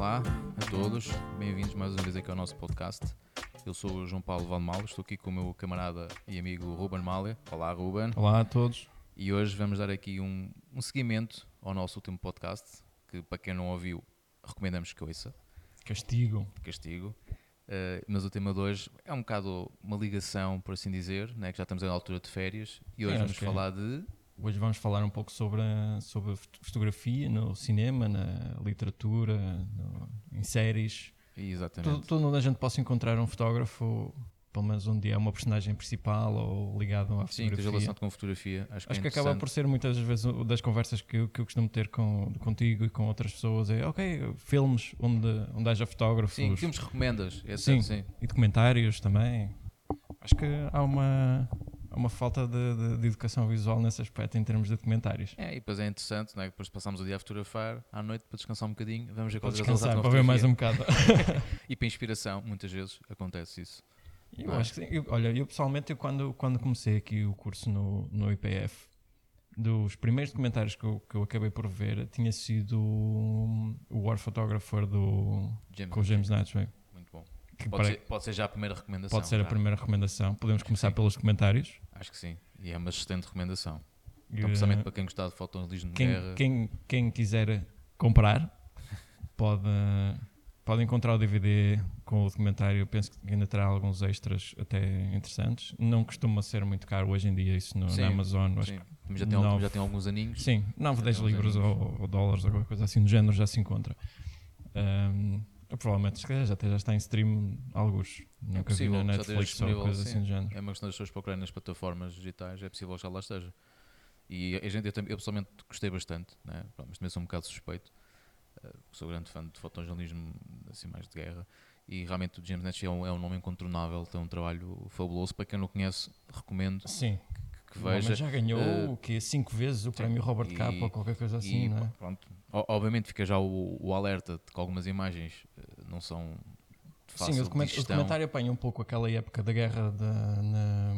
Olá a todos, bem-vindos mais uma vez aqui ao nosso podcast. Eu sou o João Paulo Valmal, estou aqui com o meu camarada e amigo Ruben Malha. Olá, Ruben. Olá a todos. E hoje vamos dar aqui um, um seguimento ao nosso último podcast, que para quem não ouviu, recomendamos que ouça. Castigo. Castigo. Uh, mas o tema de hoje é um bocado uma ligação, por assim dizer, né, que já estamos na altura de férias e hoje Sim, vamos é. falar de. Hoje vamos falar um pouco sobre a, sobre a fot- fotografia no cinema, na literatura, no- em séries. Exatamente. Tudo onde a gente possa encontrar um fotógrafo, pelo menos onde é uma personagem principal ou ligado à Sim, que tens fotografia. relação com fotografia. Acho que, Acho é que acaba por ser muitas vezes das conversas que, eu- que eu costumo ter com, contigo e com outras pessoas. É, ok, filmes onde, onde haja fotógrafos. Sim, filmes que recomendas. É Sim. certo, sim. E documentários também. Acho que há uma, há uma falta de, de- de educação visual nesse aspecto em termos de documentários. É, e depois é interessante, né? depois passamos o dia a fotografar, à noite para descansar um bocadinho, vamos ver qual é descansar, para ver mais um bocado. E para inspiração, muitas vezes acontece isso. Eu Ah. acho que sim. Eu- olha, eu pessoalmente, eu quando, quando comecei aqui o curso no, no IPF, dos primeiros documentários que eu, que eu acabei por ver, tinha sido o War Photographer do, James, com o James Natchway. Pode, pare- ser, pode ser já a primeira recomendação. pode ser a já. primeira recomendação. Podemos começar sim. pelos documentários. Acho que sim. E é uma excelente recomendação. Então, principalmente eh, para quem gostar de fotojornalismo de quem, guerra. quem, quem quiser comprar pode, pode encontrar o DVD com o documentário. Penso que ainda terá alguns extras até interessantes. Não costuma ser muito caro hoje em dia isso no, Sim, na Amazon. Sim. Já, tem, algum- nove- já tem alguns aninhos. Sim, 9, Já 10 tem uns libras aninhos. ou, ou dólares qualquer coisa assim do género já se encontra. Ahm, provavelmente se calhar já, até já está em stream alguns. Nunca possível vi na Netflix ou coisa sim. assim do género. É uma questão das pessoas procurarem nas plataformas digitais, é possível que já lá esteja. E a gente, eu, também- eu pessoalmente gostei bastante, né? Mas também sou um bocado suspeito, porque sou grande fã de fotojornalismo assim, mais de guerra. E realmente o James Natch é um, é um nome incontornável, tem um trabalho fabuloso. Para quem não conhece, recomendo Sim, que veja. já ganhou eh, o quê? 5 vezes o prémio Robert e- Capa ou qualquer coisa assim, e, não é? pronto, obviamente fica já o, o alerta de que algumas imagens eh, não são Sim, o, document- documentário apanha um pouco aquela época da guerra da, na,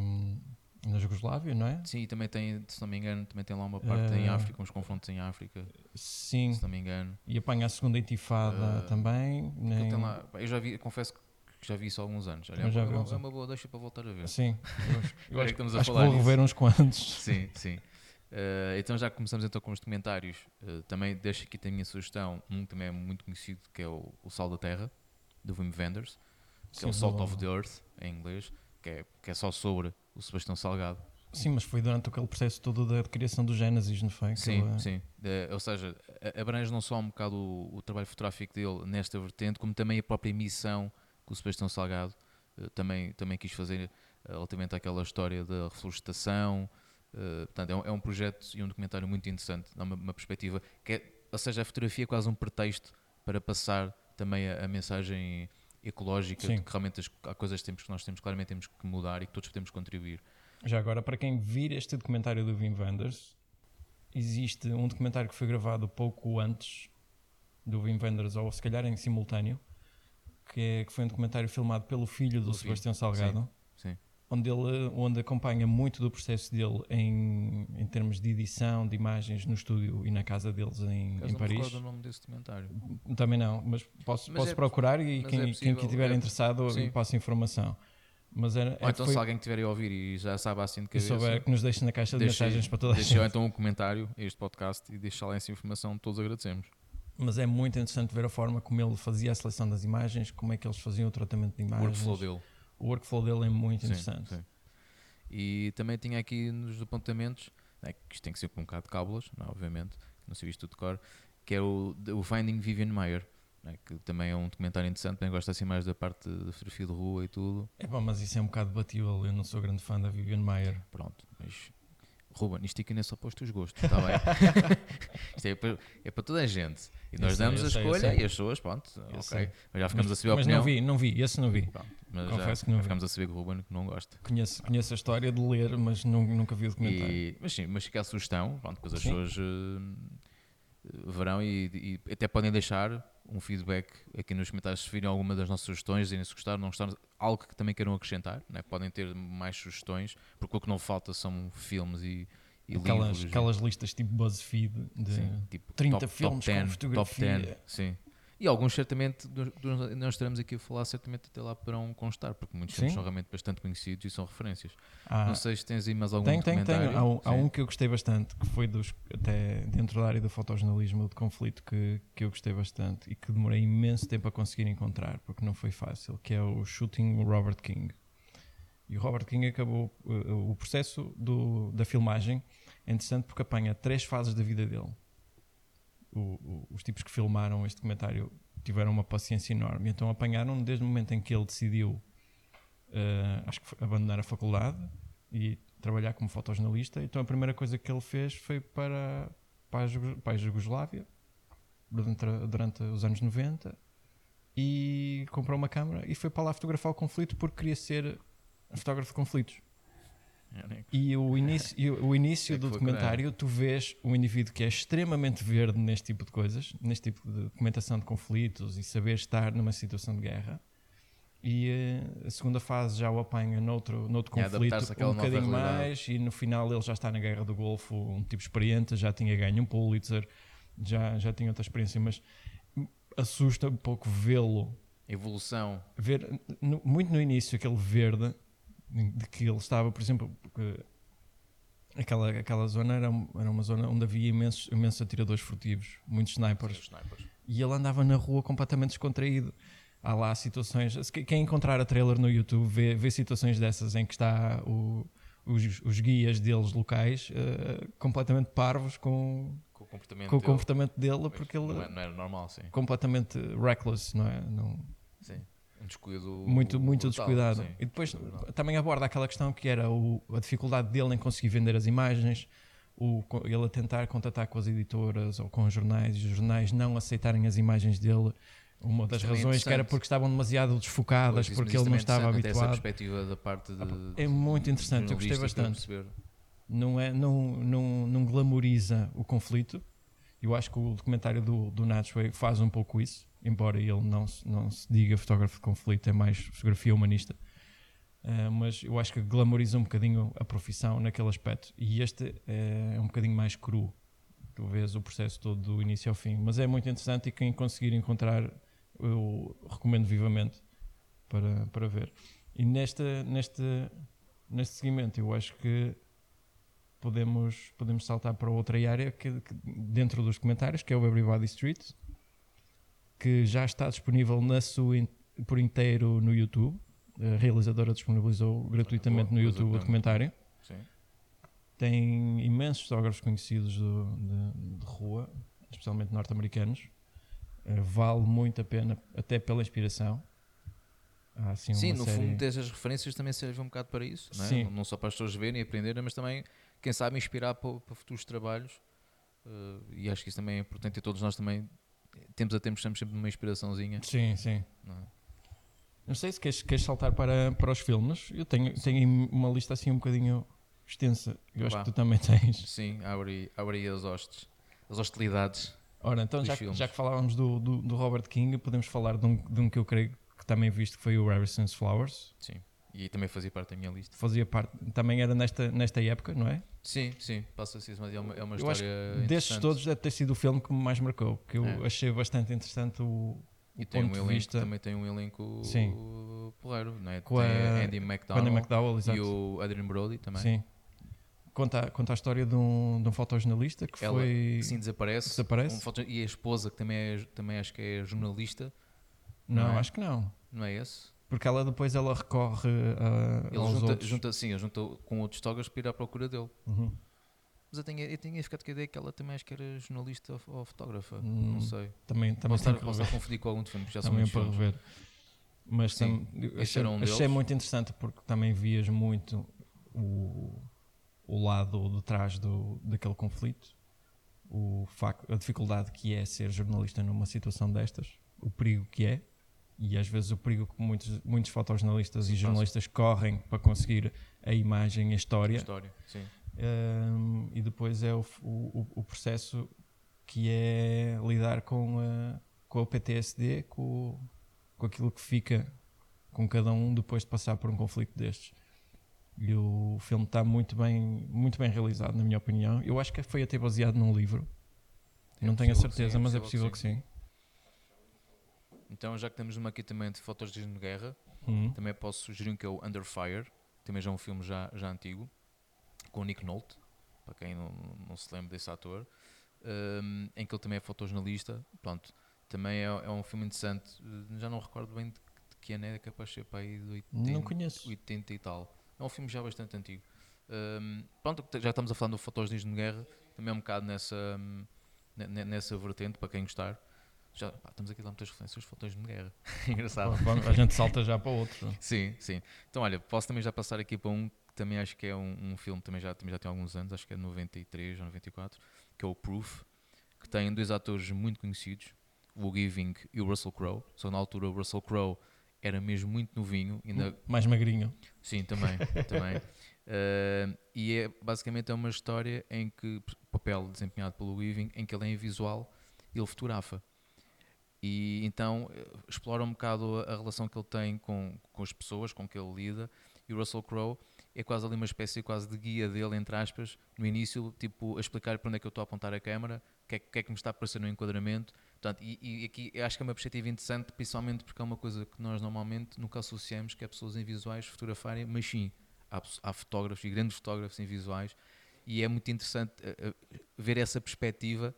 na Jugoslávia, não é? Sim, e também tem, se não me engano, também tem lá uma parte em Eh, África, uns confrontos em África, Sim, se não me engano. e apanha a segunda intifada Eh, também. Nem- lá- eu já vi, confesso que já vi isso há alguns anos. Olha, é, já uma- é uma, é boa deixa para voltar a ver. Sim, eu, acho- Agora que estamos a acho que falar vou rever uns quantos. Sim, sim. Eh, então já começamos então com os documentários. Eh, também deixo aqui a minha sugestão, um que também é muito conhecido, que é o, o Sal da Terra, do Wim Wenders, que é o Sim, Salt of the Earth, em inglês, que é, que é só sobre o Sebastião Salgado. Sim, mas foi durante aquele processo todo da criação do Gênesis, não foi? Que Sim, sim. Eh, ou seja, abrange não só um bocado o, o trabalho fotográfico dele nesta vertente, como também a própria missão que o Sebastião Salgado eh, também, também quis fazer eh, relativamente àquela história da reflorestação. Eh, portanto, é um, é um projeto e um documentário muito interessante, dá uma, uma perspectiva que é, ou seja, a fotografia é quase um pretexto para passar também a, a mensagem ecológica Sim. de que realmente as, há coisas que temos que nós temos claramente temos que mudar e que todos podemos contribuir. Já agora, para quem vir este documentário do Wim Wenders, existe um documentário que foi gravado pouco antes do Wim Wenders, ou se calhar em simultâneo, que, é, que foi um documentário filmado pelo filho do Sebastião Salgado, Sim. onde ele onde acompanha muito do processo dele em, em termos de edição, de imagens no estúdio e na casa deles em, Caso em não Paris. recordo o nome desse documentário. Também não, mas posso, Mas posso é- procurar e quem, é quem estiver é- interessado sim. eu passo informação. Mas era, Ou então foi- se alguém que estiver a ouvir e já sabe assim de e cabeça, souber que nos deixe na caixa de deixe- mensagens para toda a deixe gente. então um comentário a este podcast e deixe lá essa informação, todos agradecemos. Mas é muito interessante ver a forma como ele fazia a seleção das imagens, como é que eles faziam o tratamento de O imagens. workflow dele. O workflow dele é muito Sim, interessante. sim. E também tinha aqui nos apontamentos, né, que isto tem que ser com um bocado de cábulas, não é? obviamente, não sei isto tudo de cor, que é o, o Finding Vivian Mayer, né, que também é um documentário interessante, também gosto assim mais da parte de fotografia de rua e tudo. É bom, mas isso é um bocado debatível. Eu não sou grande fã da Vivian Mayer. Pronto, mas Ruben, isto aqui não é só para os teus gostos, está bem? isto é para, é para toda a gente. E Eu nós sei, damos eu a sei, eu escolha e as pessoas, pronto, ok. sei. Mas já ficamos mas a saber a mas opinião. não vi, não vi, esse não vi. Pronto, mas Confesso já, que não já vi. ficamos a saber que o Ruben não gosta. Conheço, conheço a história de ler, mas nu- nunca vi o documentário. E, mas sim, mas fica a sugestão, pronto, depois as Sim. pessoas eh, verão e, e até podem deixar um feedback aqui nos comentários se virem alguma das nossas sugestões, dizerem se gostaram, não gostaram, algo que também queiram acrescentar, né? podem ter mais sugestões, porque o que não falta são filmes e, e Aquelas, livros. aquelas listas tipo BuzzFeed de Sim, tipo 30 top, filmes top 10, com fotografia. Top 10, sim. E alguns certamente, nós estaremos aqui a falar, certamente até lá poderão constar, porque muitos filmes são realmente bastante conhecidos e são referências. Ah, Não sei se tens aí mais algum Tem, tem, tem. Há um, há um que eu gostei bastante, que foi dos, até dentro da área do fotojornalismo de conflito, que, que eu gostei bastante e que demorei imenso tempo a conseguir encontrar, porque não foi fácil, que é o Shooting Robert King. E o Robert King acabou uh, o processo do, da filmagem é interessante porque apanha três fases da vida dele. O- os tipos que filmaram este documentário tiveram uma paciência enorme, então apanharam desde o momento em que ele decidiu uh, acho que abandonar a faculdade e trabalhar como fotojornalista. Então a primeira coisa que ele fez foi para, para, a, Jugoslávia durante, durante os anos 90 e comprou uma câmera e foi para lá fotografar o conflito porque queria ser fotógrafo de conflitos. E o início, e o início É do documentário, tu vês um indivíduo que é extremamente verde neste tipo de coisas, neste tipo de documentação de conflitos e saber estar numa situação de guerra. E eh, a segunda fase já o apanha noutro, noutro conflito, um bocadinho mais, e no final ele já está na Guerra do Golfo, um tipo experiente, já tinha ganho um Pulitzer, já, já tinha outra experiência, mas assusta um pouco vê-lo Evolução. ver no- muito no início aquele verde de que ele estava, por exemplo, porque aquela, aquela zona era, era uma zona onde havia imensos, imensos atiradores furtivos, muitos snipers, Os snipers. e ele andava na rua completamente descontraído. Há lá situações, quem encontrar a trailer no YouTube vê, vê situações dessas em que está o- os, os guias deles locais eh, completamente parvos com, Com o comportamento com o dele. comportamento dele, porque ele não, é- não era normal, sim. completamente reckless, não é? Não, sim. Um descuido. muito, muito brutal, descuidado. sim. E depois Brutal. também aborda aquela questão que era o- a dificuldade dele em conseguir vender as imagens, o, ele a tentar contatar com as editoras ou com os jornais e os jornais não aceitarem as imagens dele. Uma das é razões que era porque estavam demasiado desfocadas, Pois, porque ele não é estava até Essa habituado. perspectiva da parte de. É muito interessante, eu gostei bastante. Não, é, não, não, não glamoriza o conflito. Eu acho que o documentário do, do Natchway faz um pouco isso, embora ele não se, não se diga fotógrafo de conflito, é mais fotografia humanista. Ah, mas eu acho que glamoriza um bocadinho a profissão naquele aspecto. E este é um bocadinho mais cru. Tu vês o processo todo do início ao fim. Mas é muito interessante e quem conseguir encontrar, eu recomendo vivamente para, para ver. E neste, neste, neste seguimento, eu acho que podemos, podemos saltar para outra área que, que dentro dos comentários, que é o Everybody Street, que já está disponível na sua in- por inteiro no YouTube. A realizadora disponibilizou gratuitamente Boa, no YouTube o documentário. Sim. Tem imensos fotógrafos conhecidos do- de, de rua, especialmente norte-americanos. Eh, vale muito a pena, até pela inspiração. Assim, Sim, no série- fundo, essas referências também servem um bocado para isso, não, é? Não- só para as pessoas verem e aprenderem, mas também, quem sabe, inspirar para, para futuros trabalhos. Eh, e acho que isso também é importante e todos nós também temos a tempos, estamos sempre numa inspiraçãozinha. Sim, sim. Não é? Não sei se queres, queres saltar para, para os filmes. Eu tenho, tenho uma lista assim um bocadinho extensa. Eu acho que tu também tens. Sim, abre aí as hostes, as hostilidades. Ora, então já, que- filmes. já que falávamos do, do, do Robert King, podemos falar de um, de um que eu creio que também viste, que foi o Harrison's Flowers. Sim. E também fazia parte da minha lista. Fazia parte, também era nesta, nesta época, não é? Sim, sim, passa-se isso, mas é uma, é uma Eu acho história. Destes interessante. todos deve ter sido o filme que me mais marcou, que eu É. achei bastante interessante o, E o tem um elenco, vista também tem um elenco Sim. porreiro, não é? Com tem a- Andy McDowell, Andy McDowell, e o Adrian Brody também. Sim. Conta, conta a história de um, de um fotojornalista que Ela, foi. Sim, desaparece. Desaparece? Um foto- e a esposa, que também, é, também acho que é jornalista, Não, não é? acho que não. não é esse? Porque ela depois ela recorre a, Ele aos junta, outros. junta, sim, junta com outros togas para ir à procura dele. Uhum. Mas eu tinha, eu tinha ficado com a ideia que ela também acho que era jornalista ou, ou fotógrafa. Hum, Não sei. Também, também Posso estar, posso estar a confundir com algum filme, já são Também para filmes. rever. Mas Sim, tam- achei, um achei muito interessante porque também vias muito o, o lado de trás do, daquele conflito, o facto, a dificuldade que é ser jornalista numa situação destas, o perigo que é, e às vezes o perigo que muitos, muitos fotojornalistas e Sim, jornalistas correm para conseguir a imagem, a história. História, sim. Um, e depois é o, o, o processo que é lidar com a, com o PTSD, com, com aquilo que fica com cada um depois de passar por um conflito destes. E o filme está muito bem, muito bem realizado, na minha opinião. Eu acho que foi até baseado num livro. É Não tenho a certeza, sim, é mas é possível que que sim. Então, já que temos uma aqui também de fotos de guerra, Uhum. também posso sugerir um que é o Under Fire, também já é um filme já, já antigo, com o Nick Nolte, para quem não, não se lembra desse ator, um, em que ele também é fotojornalista. Pronto, também é, é um filme interessante, uh, já não recordo bem de, de que ano é, capaz de ser para aí de 80, Não conheço. 80 e tal. É um filme já bastante antigo. Um, pronto, já estamos a falar do fotojornalismo de guerra, também é um bocado nessa, hum, ne- ne- nessa vertente, para quem gostar. Já, pá, estamos aqui a dar muitas referências fotojornalismo de guerra. Engraçado. A gente salta já para outro. Sim, sim. Então, olha, posso também já passar aqui para um que também acho que é um, um filme, também já, também já tem alguns anos, acho que é de 93 ou 94, que é o Proof, que tem dois atores muito conhecidos, o Giving e o Russell Crowe. Só na altura o Russell Crowe era mesmo muito novinho, ainda Mais magrinho. Sim, também, também. Uh, e é basicamente é uma história em que o papel desempenhado pelo Weaving, em que ele é invisual, ele fotografa. E então eh, explora um bocado a, relação que ele tem com, com as pessoas com que ele lida. E o Russell Crowe é quase ali uma espécie quase de guia dele, entre aspas, no início, tipo, a explicar para onde é que eu estou a apontar a câmera, o que, é, que- é que me está a aparecer no enquadramento. Portanto, e, e aqui acho que é uma perspectiva interessante, principalmente porque é uma coisa que nós normalmente nunca associamos, que é pessoas em visuais fotografarem, mas sim, há, há fotógrafos e grandes fotógrafos em visuais, e é muito interessante eh, eh, ver essa perspectiva,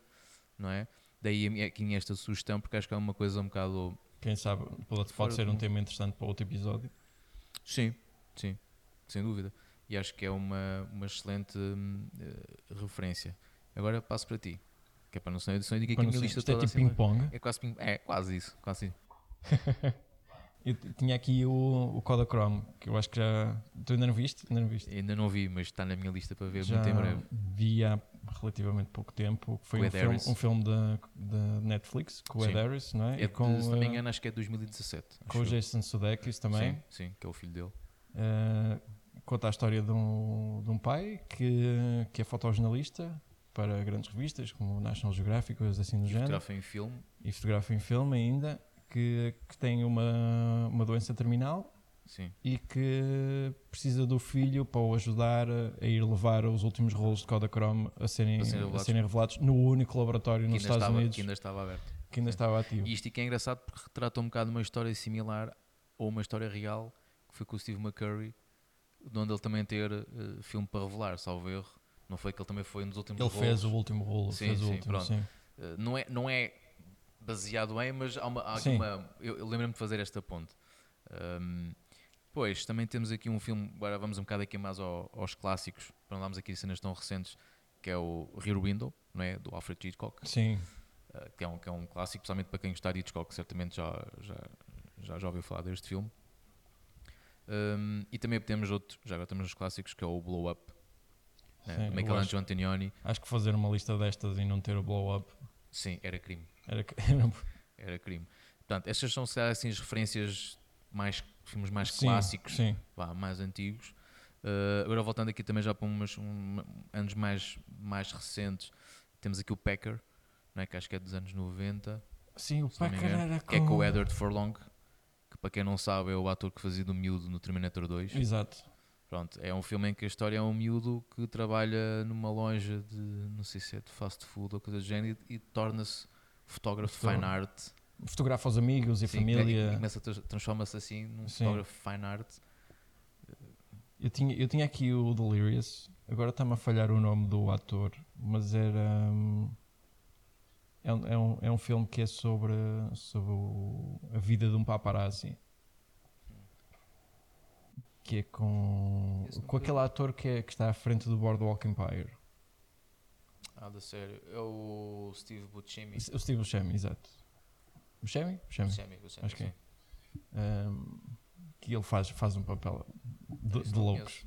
não é? Daí aqui esta sugestão, porque acho que é uma coisa um bocado. Quem sabe pode, pode ser um tema interessante para outro episódio. Sim, sim, sem dúvida. E acho que é uma, uma excelente eh, referência. Agora passo para ti, que é para não ser edição, eu digo aqui a minha lista é toda tipo assim, ping-pong. É é quase isso, quase isso. Eu tinha aqui o, o Kodachrome, que eu acho que já. Tu ainda não viste? Ainda não viste? Ainda não vi, mas está na minha lista para ver já muito em breve. vi há relativamente pouco tempo. que Foi um filme, um filme da da Netflix, com o Ed. Harris, não é? É com, se não me eh, engano, acho que é de 2017. com o. Jason Sudeikis também. Sim, sim, que é o filho dele. Uh, conta a história de um, de um pai que, que é fotojornalista para grandes revistas como National Geographic, coisas assim do E género, fotografa em filme. e fotografa em filme ainda, que, que tem uma, uma doença terminal Sim, e que precisa do filho para o ajudar a ir levar os últimos rolos de Kodachrome a serem, Para serem a revelados. serem revelados no único laboratório que nos Estados estava, Unidos que ainda estava aberto. que ainda estava ativo. E isto é engraçado porque retrata um bocado uma história similar ou uma história real que foi com o Steve McCurry, de onde ele também ter eh, filme para revelar, salvo erro. Não foi que ele também foi nos últimos Ele fez o último rolo, Sim, fez o sim, último, pronto. sim. Eh, não, é, não é baseado em, mas há uma. há uma eu eu lembro-me de fazer esta ponte. Ahm, Pois, também temos aqui um filme, agora vamos um bocado aqui mais ao- aos clássicos, para não darmos aqui cenas tão recentes, que é o Rear Window, não é? do Alfred Hitchcock. Sim, Uh, que, é um, que é um clássico, especialmente para quem gostar de Hitchcock, certamente já, já, já, já ouviu falar deste filme. Um, e também temos outro, já agora temos os clássicos, que é o Blow Up, né, Sim, Michelangelo Antonioni. acho que fazer uma lista destas e não ter o blow-up Sim, era crime, era, era era crime. Portanto, estas são se calhar, assim, as referências mais, filmes mais Sim, clássicos, Sim, mais antigos. Uh, agora voltando aqui também já para umas, um- anos mais, mais recentes, temos aqui o Packer, é? que acho que é dos anos 90. sim o Packer era que é com o Edward Furlong, que para quem não sabe é o ator que fazia do miúdo no Terminator 2. Exato. Pronto, é um filme em que a história é um miúdo que trabalha numa loja de, não sei se é de fast food ou coisa do género, e, e torna-se fotógrafo fine art. Fotografa os amigos e a Sim, família. e começa transforma-se assim num Sim. fotógrafo fine art. Eu tinha, eu tinha aqui o Delirious, agora está-me a falhar o nome do ator, mas era. hum, É um, é um, é um filme que é sobre, sobre o- a vida de um paparazzi. Que é com, com aquele ator que, é, que está à frente do Boardwalk Empire. Ah, da sério. É o Steve Buscemi. O Steve Buscemi, exato. Buscemi? Buscemi. Buscemi, Buscemi, Acho que é. Hum, que ele faz, faz um papel de, de loucos.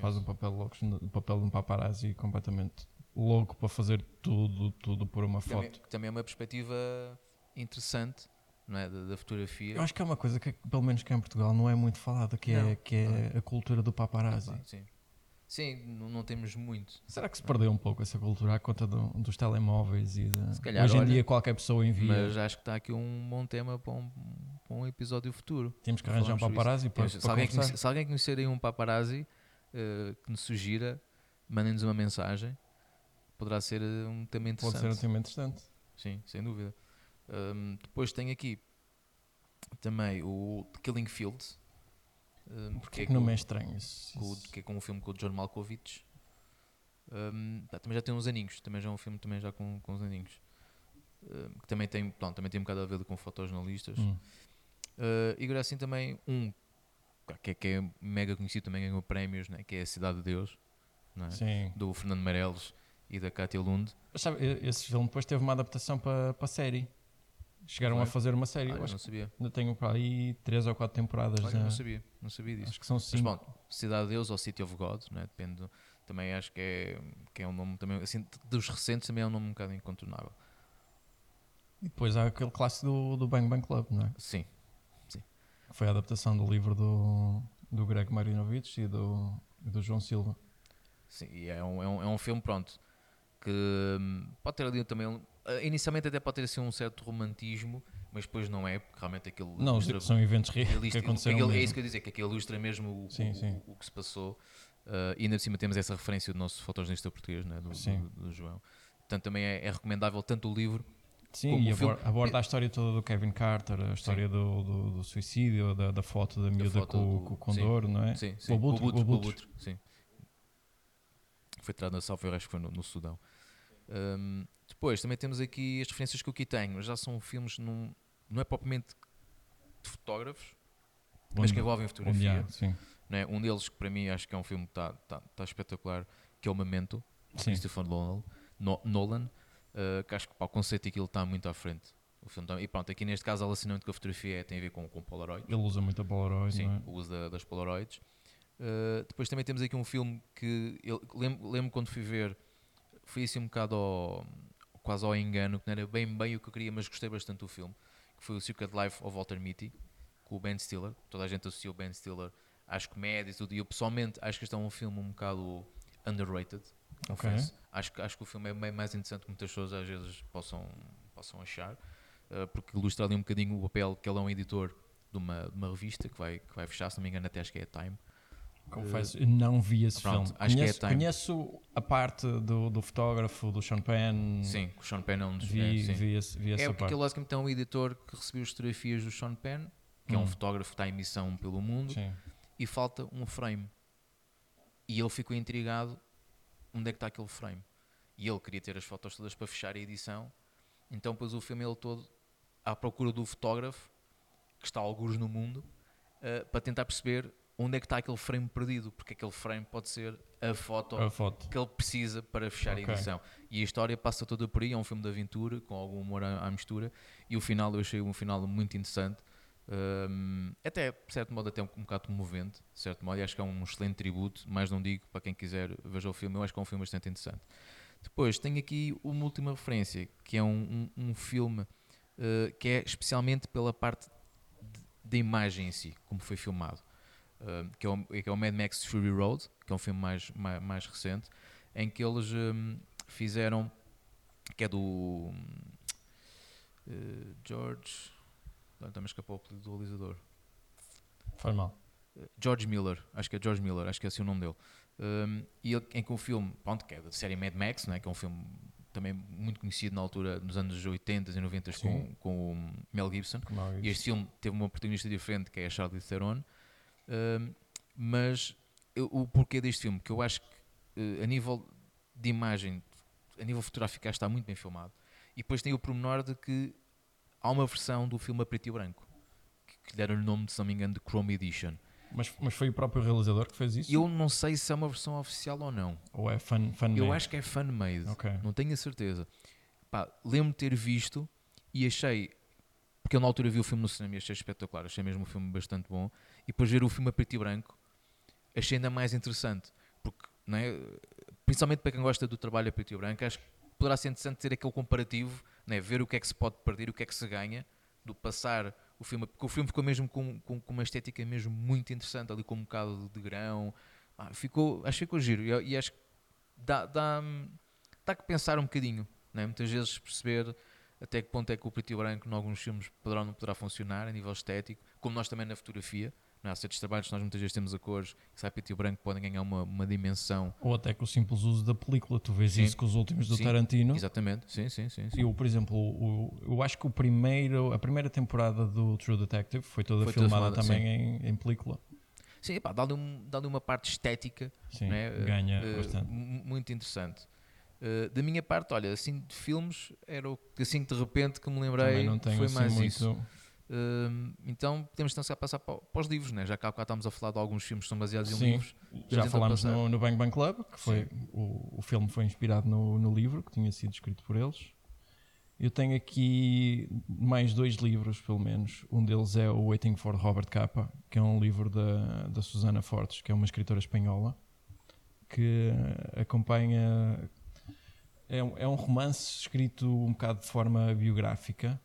Faz um papel de loucos, o papel de um paparazzi completamente louco para fazer tudo, tudo por uma Também, foto. também é uma perspectiva interessante é? da, da fotografia. Eu acho que é uma coisa que, pelo menos cá em Portugal, não é muito falada, que é, Não, que é a cultura do paparazzi. Pá, sim, sim não, não temos muito. Será que se perdeu um pouco essa cultura à conta do- dos telemóveis e. Se calhar, Hoje em olha, dia qualquer pessoa envia. Mas acho que está aqui um bom tema para um, para um episódio futuro. Temos que arranjar um paparazzi para, Temos- para se, alguém conhecer, se alguém conhecer aí um paparazzi eh, que nos sugira, mandem-nos uma mensagem. Poderá ser eh, um tema Pode interessante. ser um tema interessante. Sim, sem dúvida. Ahm, depois tem aqui Também o The Killing Field. Um, Porque é que não é estranho isso? com que é com um filme com o John Malkovich. Um, pá, também já tem uns aninhos, também já é um filme também já com, com uns aninhos. Um, que também tem, pronto, também tem um bocado a ver com fotojornalistas. Hum. Uh, e agora assim também um que é, que é mega conhecido, também ganhou prémios, né, que é a Cidade de Deus, é? Do Fernando Meirelles e da Cátia Lund. Sabe, esse filme depois teve uma adaptação para a série. Chegaram a fazer uma série. Ah, Eu acho não sabia. ainda tenho para aí três ou quatro temporadas. Olha, já. não sabia, não sabia disso. Acho que são Mas cinco. bom, Cidade de Deus ou City of God, né? depende. do- Também acho que é, que é um nome também, assim, dos recentes também é um nome um bocado incontornável. E depois há aquele clássico do, do Bang Bang Club, não é? Sim, Que foi a adaptação do livro do, do Greg Marinovich e do, do João Silva. sim, e é um, é um, é um filme, pronto, que hum, pode ter ali também, eh, inicialmente até pode ter assim um certo romantismo, mas depois não é, porque realmente aquilo Não, ilustra- são eventos reais que aconteceram aquele- é isso que eu dizer, que aquilo ilustra mesmo o, Sim, o- sim. o- que se passou. Uh, e ainda por cima temos essa referência do nosso fotojornalista português, né, do, Sim. do, do João. Portanto, também é, é recomendável tanto o livro. Sim, e aborda, aborda a história toda do Kevin Carter, a história do, do, do suicídio, da, da foto da miúda foto com, do- com o Condor, não é? Sim, sim. O Abutre, com o com o Abutre, Abutre. com o Abutre, sim. Foi tirado na Salva, eu acho que foi no, no Sudão. Um, depois, também temos aqui as referências que eu aqui tenho, mas já são filmes, num, não é propriamente de fotógrafos, mas Onde- que envolvem fotografia. é? Um deles que para mim acho que é um filme que está tá, tá espetacular, que é o Memento, de. Christopher Nolan, No- Nolan uh, que acho que pá, o conceito daquilo está muito à frente. O filme tá- e pronto, aqui neste caso, o relacionamento com a fotografia é- tem a ver com, com Polaroid. Ele usa muito a Polaroid, Sim, é? o uso da- das Polaroids. Uh, depois também temos aqui um filme que eu lembro, lembro quando fui ver, fui assim um bocado ao, quase ao engano, que não era bem bem o que eu queria, mas gostei bastante do filme, que foi o Secret Life of Walter Mitty, com o Ben Stiller. Toda a gente associou o Ben Stiller às comédias e tudo, e eu pessoalmente acho que este é um filme um bocado underrated. Ok. confesso. Acho, que- acho que o filme é bem mais interessante do que muitas pessoas às vezes possam, possam achar, uh, porque ilustra ali um bocadinho o papel que ele é um editor de uma, de uma revista que vai, que vai fechar, se não me engano, até acho que é a Time. Confesso, eu não vi esse Pronto, filme. acho que é conheço, Time. conheço a parte do, do fotógrafo, do Sean Penn. Sim, o Sean Penn é um dos Vi, é, vi, esse- vi essa É porque parte. aquele basicamente é um editor que recebeu as fotografias do Sean Penn, que é um Hum. fotógrafo que está em missão pelo mundo, Sim. e falta um frame. E ele ficou intrigado onde é que está aquele frame. E ele queria ter as fotos todas para fechar a edição, então pôs o filme ele todo à procura do fotógrafo, que está alguns no mundo, eh, para tentar perceber onde é que está aquele frame perdido, porque aquele frame pode ser a foto A foto. que ele precisa para fechar Ok. a edição. E a história passa toda por aí, é um filme de aventura, com algum humor à, à mistura, e o final eu achei um final muito interessante. Hum, até, de certo modo, até um, um bocado comovente, de certo modo, e acho que é um excelente tributo, mais não digo, para quem quiser veja o filme, eu acho que é um filme bastante interessante. Depois, tenho aqui uma última referência, que é um, um, um filme eh, que é especialmente pela parte da imagem em si, como foi filmado. Uh, que, é o, que é o Mad Max Fury Road, que é um filme mais, mais, mais recente, em que eles um, fizeram, que é do uh, George, também escapou o apelido do realizador, Faz mal. Uh, George Miller, acho que é George Miller, acho que é assim o nome dele. Um, e ele, em que o filme, pronto, que é da série Mad Max, não é? que é um filme também muito conhecido na altura, nos anos 80 e 90 com, Sim. com o Mel Gibson. Como é E este filme teve uma protagonista diferente, que é a Charlize Theron. Mas eu- o porquê deste filme? Que eu acho que eh, a nível de imagem, a nível fotográfico, está muito bem filmado. E depois tem o pormenor de que há uma versão do filme a preto e branco, que, que deram o nome, se não me engano, de Chrome Edition. Mas, mas foi o próprio realizador que fez isso? Eu não sei se é uma versão oficial ou não. Ou é fan, fan Eu acho que é fan-made. Ok. Não tenho a certeza. Lembro-me de ter visto e achei. Porque eu na altura vi o filme no cinema e achei espetacular. Achei mesmo o filme bastante bom. E depois ver o filme a preto e branco achei ainda mais interessante. Porque, não é? principalmente para quem gosta do trabalho a preto e branco, acho que poderá ser interessante ter aquele comparativo, não é? ver o que é que se pode perder, o que é que se ganha, do passar o filme. Porque o filme ficou mesmo com, com, com uma estética mesmo muito interessante, ali com um bocado de grão. Ah, ficou, acho que ficou giro. E, e acho que dá, dá, dá que pensar um bocadinho. É? Muitas vezes perceber até que ponto é que o preto e branco em alguns filmes poderá ou não poderá funcionar a nível estético, como nós também na fotografia, Não? Há certos trabalhos que nós muitas vezes temos a cores, que sai preto e branco, podem ganhar uma, uma dimensão. Ou até com o simples uso da película. Tu vês Sim. isso com os últimos do Sim, Tarantino. Exatamente, sim, sim, sim. sim. Eu, por exemplo, o- eu acho que o primeiro, a primeira temporada do True Detective foi toda Foi toda filmada filmada, também em, em película. Sim, pá, dá-lhe um, dá uma parte estética Sim, né? ganha Eh, bastante. mu- muito interessante. Eh, da minha parte, olha, assim de filmes, era o que assim de repente que me lembrei Também não tenho foi assim mais muito. isso. Então podemos tentar passar para, para os livros, né? já bocado estamos a falar de alguns filmes que são baseados em Sim. livros. Já então falámos passar. no, no Bang Bang Club, que foi o, o filme foi inspirado no, no livro que tinha sido escrito por eles. Eu tenho aqui mais dois livros, pelo menos. Um deles é o Waiting for Robert Capa, que é um livro da, da Susana Fortes, que é uma escritora espanhola, que acompanha. É, um- é um romance escrito um bocado de forma biográfica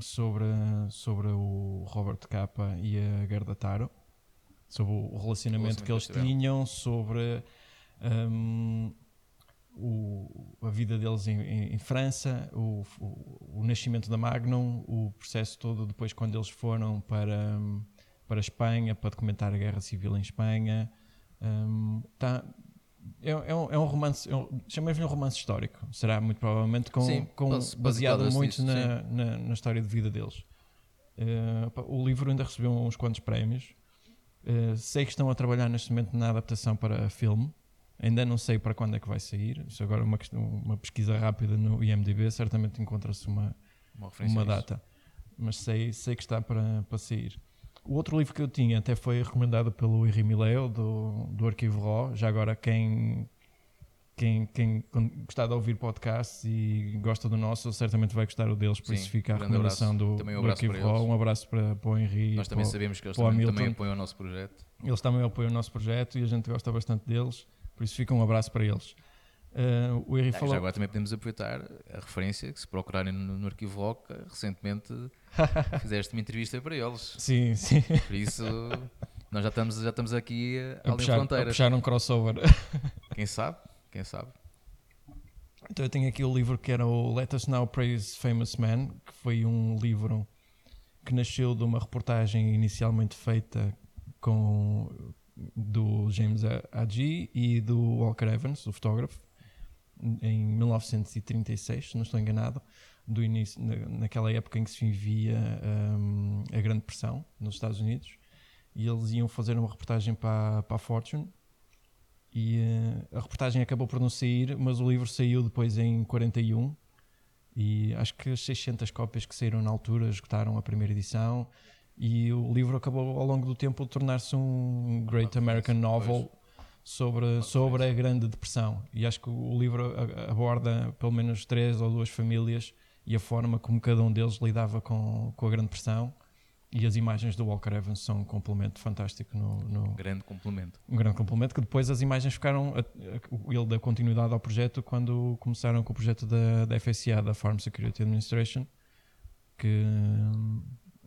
sobre, sobre o Robert Capa e a Gerda Taro, sobre o relacionamento que eles que tinham, sobre hum, o- a vida deles em, em- em França, o, o- o nascimento da Magnum, o processo todo depois quando eles foram para, hum, para a Espanha para documentar a guerra civil em Espanha. Hum, tá- é, é um, é um romance, é um, chamemos-lhe um romance histórico. Será muito provavelmente com, Sim, com- base- baseado baseado muito na, na, na história de vida deles. Pá, o livro ainda recebeu uns quantos prémios. Eh, sei que estão a trabalhar neste momento na adaptação para filme. Ainda não sei para quando é que vai sair. Isso agora é uma, uma pesquisa rápida no IMDb. Certamente encontra-se uma, Uma, uma data. Mas sei, sei que está para, para sair. O outro livro que eu tinha até foi recomendado pelo Henri Mileu, do, do Arquivo Raw. Já agora, quem, quem, quem gostar de ouvir podcasts e gosta do nosso, certamente vai gostar o deles. Por Sim, isso fica a recomendação abraço. do, Também um do Arquivo Raw. Um abraço para, para o Henri. Nós e também para o- sabemos que eles também, também apoiam o nosso projeto. eles também apoiam o nosso projeto e a gente gosta bastante deles. Por isso fica um abraço para eles. Uh, o Henri Ah, falou. Já agora também podemos aproveitar a referência que se procurarem no, no Arquivo Rock, recentemente fizeste uma entrevista para eles. Sim, sim. Por isso, nós já estamos, já estamos aqui A além puxar, a fronteiras. puxar um crossover. Quem sabe? Quem sabe? Então eu tenho aqui o livro que era o Let Us Now Praise Famous Men, que foi um livro que nasceu de uma reportagem inicialmente feita com do James Agee e do Walker Evans, o fotógrafo, em 1936, se não estou enganado, do início, na- naquela época em que se vivia hum, a Grande Pressão nos Estados Unidos, e eles iam fazer uma reportagem para, para a Fortune e eh, a reportagem acabou por não sair, mas o livro saiu depois em 41 e acho que as 600 cópias que saíram na altura esgotaram a primeira edição e o livro acabou ao longo do tempo de tornar-se um Great American Novel sobre, sobre a Grande Depressão. E acho que o livro aborda pelo menos três ou duas famílias e a forma como cada um deles lidava com, com a Grande Depressão. E as imagens do Walker Evans são um complemento fantástico no, no, Grande complemento. um grande complemento que depois as imagens ficaram ele deu continuidade ao projeto quando começaram com o projeto da, da FSA da Farm Security Administration que,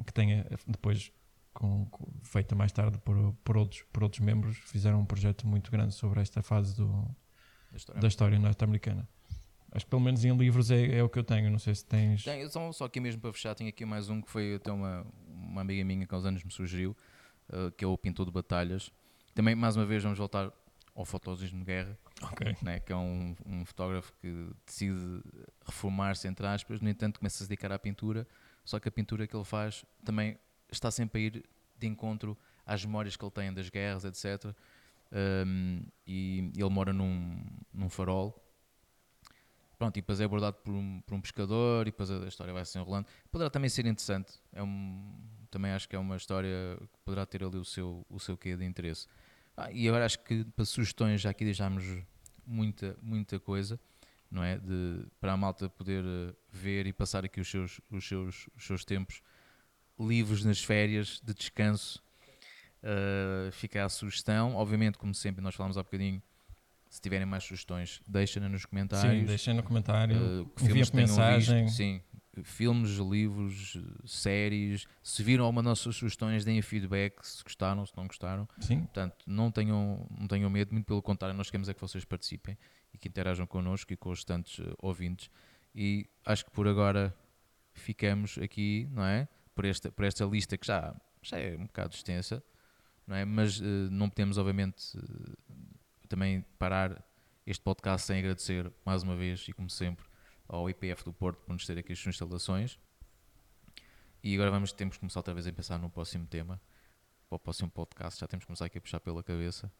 que tenha depois com, com- feita mais tarde por, por, outros, por outros membros fizeram um projeto muito grande sobre esta fase do, Da história. norte-americana acho que pelo menos em livros é, é o que eu tenho não sei se tens Tem, só, só aqui mesmo para fechar, tenho aqui mais um que foi até uma, uma amiga minha que há uns anos me sugeriu, eh, que é o Pintor de Batalhas. Também, mais uma vez, vamos voltar ao fotosismo de guerra, ok né, que é um, um fotógrafo que decide reformar-se, entre aspas, no entanto começa a se dedicar à pintura, só que a pintura que ele faz também está sempre a ir de encontro às memórias que ele tem das guerras, etc. Um, e ele mora num, num farol. Pronto, e depois é abordado por um, por um pescador e depois a, história vai se enrolando. Poderá também ser interessante. É um, também acho que é uma história que poderá ter ali o seu, o seu quê de interesse. Ah, e agora acho que para sugestões já aqui deixámos muita, muita coisa, não é? De, para a malta poder eh, ver e passar aqui os seus, os seus, os seus tempos livres nas férias, de descanso. Uh, fica a sugestão. Obviamente, como sempre, nós falámos há bocadinho. Se tiverem mais sugestões, deixem-na nos comentários. sim deixem no comentário Uh, que filmes tenham mensagem visto, sim, filmes, livros, séries. Se viram alguma das nossas sugestões, deem feedback se gostaram, se não gostaram. sim Portanto, não tenham, não tenham medo, muito pelo contrário, nós queremos é que vocês participem e que interajam connosco e com os restantes eh, ouvintes. E acho que por agora ficamos aqui, não é? Por esta, por esta lista que já, já é um bocado extensa. não é? Mas uh, não podemos, obviamente, uh, também parar este podcast sem agradecer mais uma vez e como sempre ao IPF do Porto por nos ter aqui as suas instalações. E agora vamos, temos que começar outra vez a pensar no próximo tema, para o próximo podcast, já temos que começar aqui a puxar pela cabeça.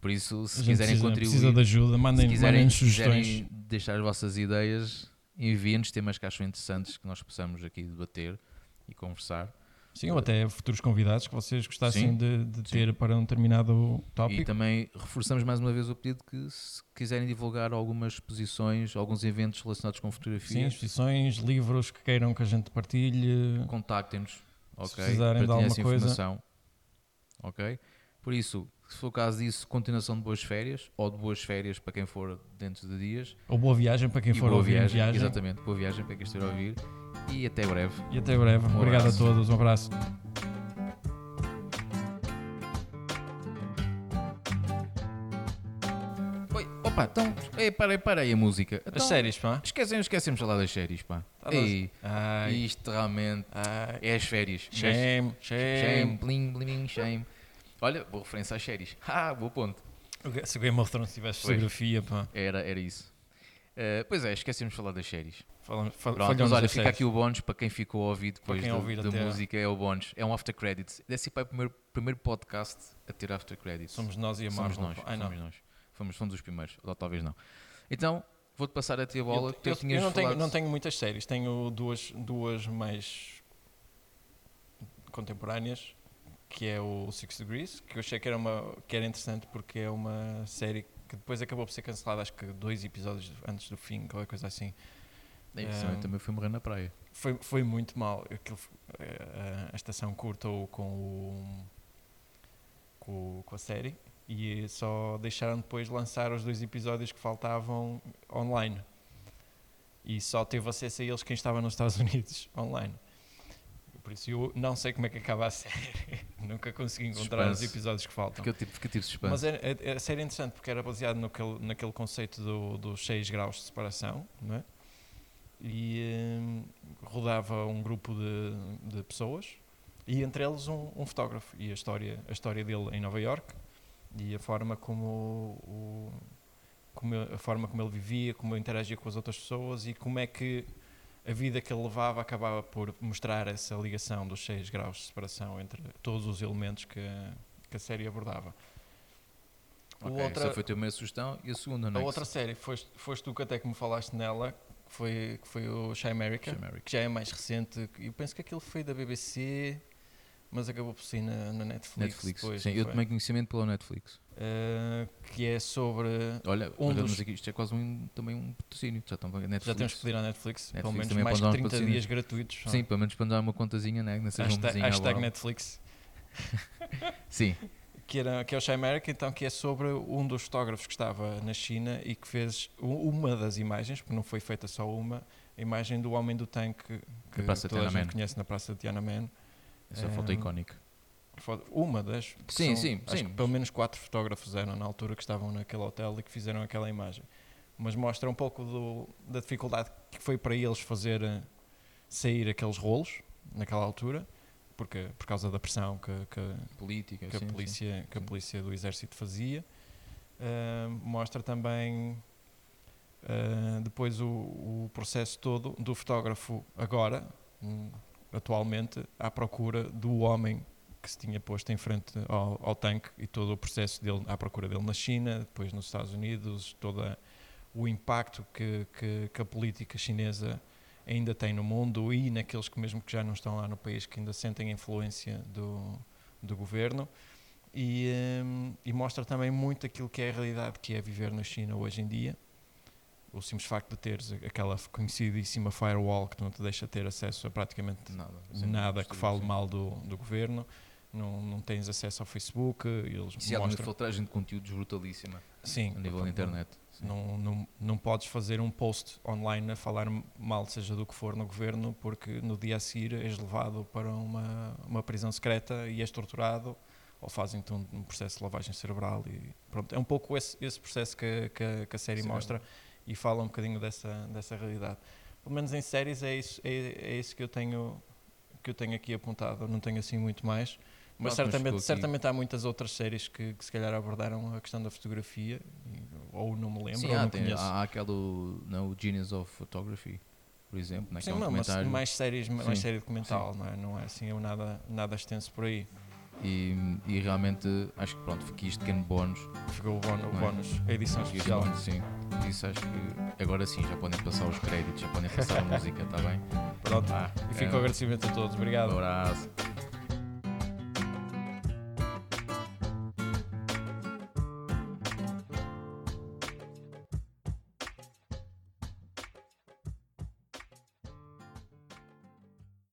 Por isso, se quiserem precisa, contribuir, precisa de ajuda, mandem, se quiserem, mandem sugestões. quiserem deixar as vossas ideias, enviem-nos temas que acham interessantes que nós possamos aqui debater e conversar. Sim, ou até futuros convidados que vocês gostassem Sim, de, de sim. ter para um determinado E tópico. também reforçamos mais uma vez o pedido que se quiserem divulgar algumas exposições, alguns eventos relacionados com Sim, fotografia, exposições, livros que queiram que a gente partilhe. contactem-nos, ok? precisarem de alguma coisa. informação, ok? Por isso, se for o caso disso, continuação de boas férias, ou de boas férias para quem for dentro de dias, Ou boa viagem para quem e for boa ouvir em viagem, viagem. exatamente, boa viagem para quem estiver a ouvir, e até breve. E até breve. Um Obrigado abraço. a todos. Um abraço. Oi, opa, então, ei, parei, parei a música. Então, As séries, pá. Esquecem, esquecemos de falar das séries, pá. Tá Ei, Ai, isto realmente ai. é as férias. Shame, Shame, shame. bling, bling, shame. Olha, boa referência às séries. Ah, boa ponto. Se o Game of Thrones tivesse Pois. fotografia, pá. Era, era isso. Eh, pois é, esquecemos de falar das séries. Falamos, fa Pronto, mas olha, fica aqui o bónus para quem ficou a ouvir depois da, música, é o bónus. É um after credits. Desse para o primeiro, primeiro podcast a ter after credits. Somos nós e a Somos Marvel. nós. Ai, não. somos nós. Fomos, fomos os primeiros, ou talvez não. Então, vou-te passar a ti a bola. Eu, eu- eu não, tenho, não tenho muitas séries, tenho duas, duas mais contemporâneas, que é o Six Degrees, que eu achei que era, uma, que era interessante porque é uma série que depois acabou por ser cancelada, acho que dois episódios antes do fim, qualquer coisa assim. É também- Ehm, também fui morrer na praia. Foi, foi muito mal. Aquilo, eh, a estação cortou com, o, com, com a série e só deixaram depois lançar os dois episódios que faltavam online. E só teve acesso a eles quem estava nos Estados Unidos online. Por isso eu não sei como é que acaba a série. Nunca consegui encontrar os Suspense. episódios que faltam. Porque eu tive suspense. Mas é, é, a série é interessante porque era baseado naquele, naquele conceito do, dos 6 graus de separação, não é? E hum, rodava um grupo de, de pessoas e entre eles um, um fotógrafo e a história, a história dele em Nova York e a forma como, o, como a forma como ele vivia, como ele interagia com as outras pessoas e como é que a vida que ele levava acabava por mostrar essa ligação dos 6 graus de separação entre todos os elementos que, que a série abordava. O Ok, outra- Essa foi a tua primeira sugestão e a segunda, não a é? outra série, foste, foste tu que até que me falaste nela, que foi, que foi o Shy America, que já é mais recente. Eu penso que aquilo foi da BBC, mas acabou por sair na, na Netflix. Netflix. depois, Sim, eu foi? tomei conhecimento pela Netflix. Uh, que é sobre. Olha, Um olha dos- aqui, isto é quase um, também um patrocínio. Já estão Netflix. Já temos que pedir à Netflix, pelo Netflix menos também mais um 30 patrocínio. dias gratuitos. só. Sim, pelo menos para nos dar uma contazinha, né? Não seja um hashtag, à hashtag. Netflix. Sim, que, era, que é o Shy America, então, que é sobre um dos fotógrafos que estava na China e que fez uma das imagens, porque não foi feita só uma, a imagem do homem do tanque que toda a gente conhece na Praça de Tiananmen. essa foto Eh, icónica. Uma das. Sim, são- sim, sim, pelo menos quatro fotógrafos eram na altura que estavam naquele hotel e que fizeram aquela imagem. Mas mostra um pouco do- da dificuldade que foi para eles fazer eh, sair aqueles rolos naquela altura, porque por causa da pressão que, que, Política, que, sim, a, sim. polícia, que a polícia do exército fazia. Ah, mostra também ah, depois o, o processo todo do fotógrafo agora, hum, atualmente, à procura do homem que se tinha posto em frente ao, ao tanque e todo o processo dele à procura dele na China, depois nos Estados Unidos, todo o impacto que, que, que a política chinesa ainda tem no mundo e naqueles que mesmo que já não estão lá no país que ainda sentem a influência do, do governo e, hum, e mostra também muito aquilo que é a realidade que é viver na China hoje em dia o simples facto de teres aquela conhecidíssima firewall que não te deixa ter acesso a praticamente Nada, sim, nada que sim, fale sim. mal do, do governo não, não tens acesso ao Facebook eles Isso é uma mostram filtragem de conteúdos brutalíssima sim, a nível da internet. Não, não, não podes fazer um post online a falar mal, seja do que for, no governo, porque no dia a seguir és levado para uma, uma prisão secreta e és torturado ou fazem-te um, um processo de lavagem cerebral. E pronto, é um pouco esse, esse processo que, que, a- que a série Sim. mostra e fala um bocadinho dessa, dessa realidade. Pelo menos em séries é isso, é, é isso que, eu tenho, que eu tenho aqui apontado, não tenho assim muito mais. Mas Pronto, ficou certamente, certamente há muitas outras séries que, que se calhar abordaram a questão da fotografia, ou não me lembro, Sim, ou há, não tem, conheço. há, aquele, não, o Genius of Photography, por exemplo, Sim, naquele não, mas documentário. mais séries, mais Sim, série documental, não é? Não é assim nada, nada extenso por aí. E, e realmente acho que pronto, fiquei isto pequeno bónus. Ficou o bónus, o Não é? bónus, a edição especial. bónus, sim. Isso acho que agora sim já podem passar os créditos, já podem passar a música, está bem? Pronto. Vá, E fica é, agradecimento a todos. Obrigado. Um abraço.